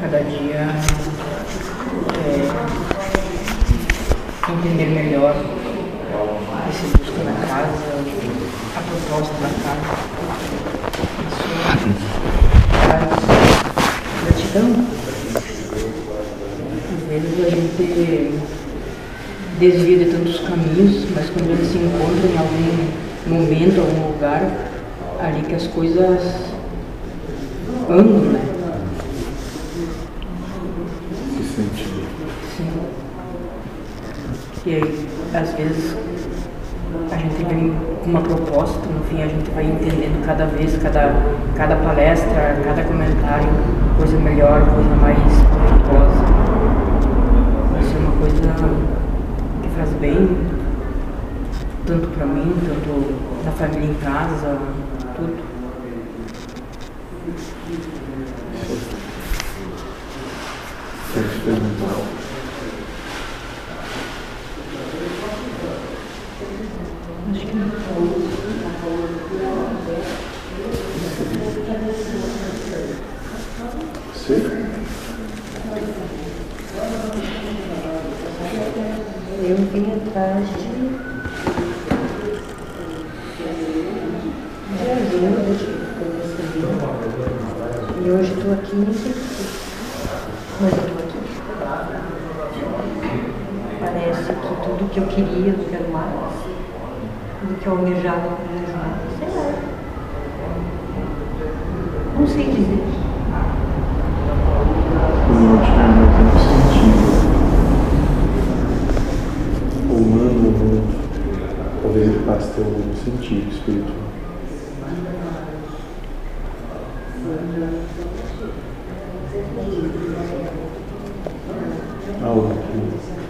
cada dia é, entender melhor o que se busca na casa, a proposta da casa. Isso traz gratidão. Às vezes a gente desvia de tantos caminhos, mas quando gente se encontra em algum momento, algum lugar, ali que as coisas andam, né? Que sentido. Sim. E aí, às vezes, a gente vem com uma proposta, no fim a gente vai entendendo cada vez, cada, cada palestra, cada comentário, coisa melhor, coisa mais proveitosa. Isso é uma coisa que faz bem, tanto para mim, tanto na família em casa, tudo. Não. Você? Eu vim atrás de. E hoje estou aqui. Mas eu estou aqui. Parece que tudo que eu queria, eu quero mais. Tudo que eu almejava, eu almejo mais. Sei lá. Não sei dizer. Sentindo humano, talvez ele passe ter um sentido espiritual. Algo que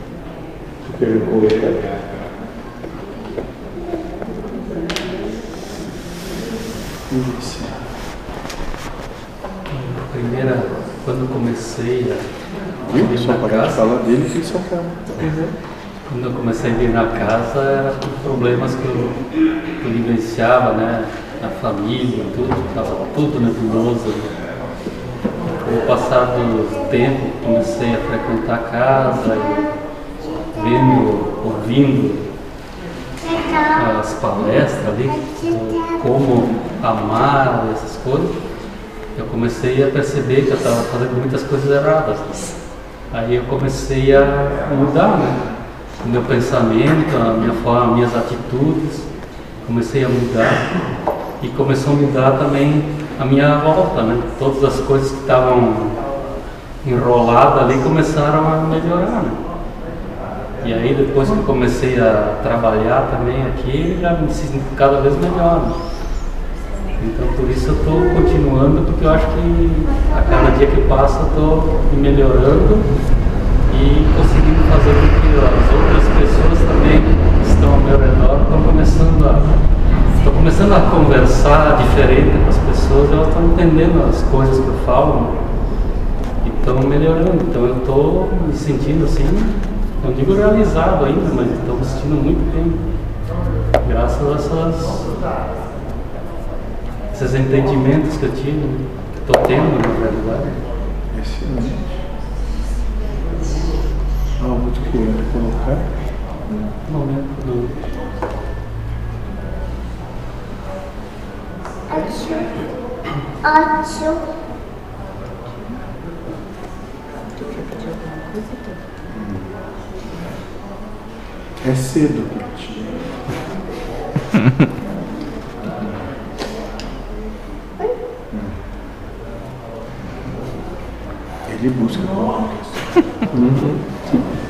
Isso. Primeira, quando eu comecei a vir Só na casa, falar dele que só fala. quando eu comecei a vir na casa, eram problemas que eu, que eu vivenciava, né? Na família, tudo, estava tudo nebuloso. Com o passar do tempo, comecei a frequentar a casa, e vendo, ouvindo as palestras ali, como amar, essas coisas, eu comecei a perceber que eu estava fazendo muitas coisas erradas. Aí eu comecei a mudar, né? O meu pensamento, a minha forma, minhas atitudes, comecei a mudar e começou a mudar também a minha volta, né? Todas as coisas que estavam enroladas ali começaram a melhorar, né? E aí depois que comecei a trabalhar também aqui, já me sinto cada vez melhor. Então por isso eu estou continuando, porque eu acho que a cada dia que passa eu estou me melhorando e conseguindo fazer com que as outras pessoas também que estão ao meu redor estão começando a. Estou começando a conversar diferente com as pessoas, elas estão entendendo as coisas que eu falo estão melhorando. Então eu estou me sentindo assim, não digo realizado ainda, mas estou me sentindo muito bem. Graças a essas esses entendimentos que eu tive, né, que estou tendo na realidade. Excelente. Algo que tu queira colocar? No momento do. Ótimo. Ótimo. É cedo. Ele busca comunicação. Uhum.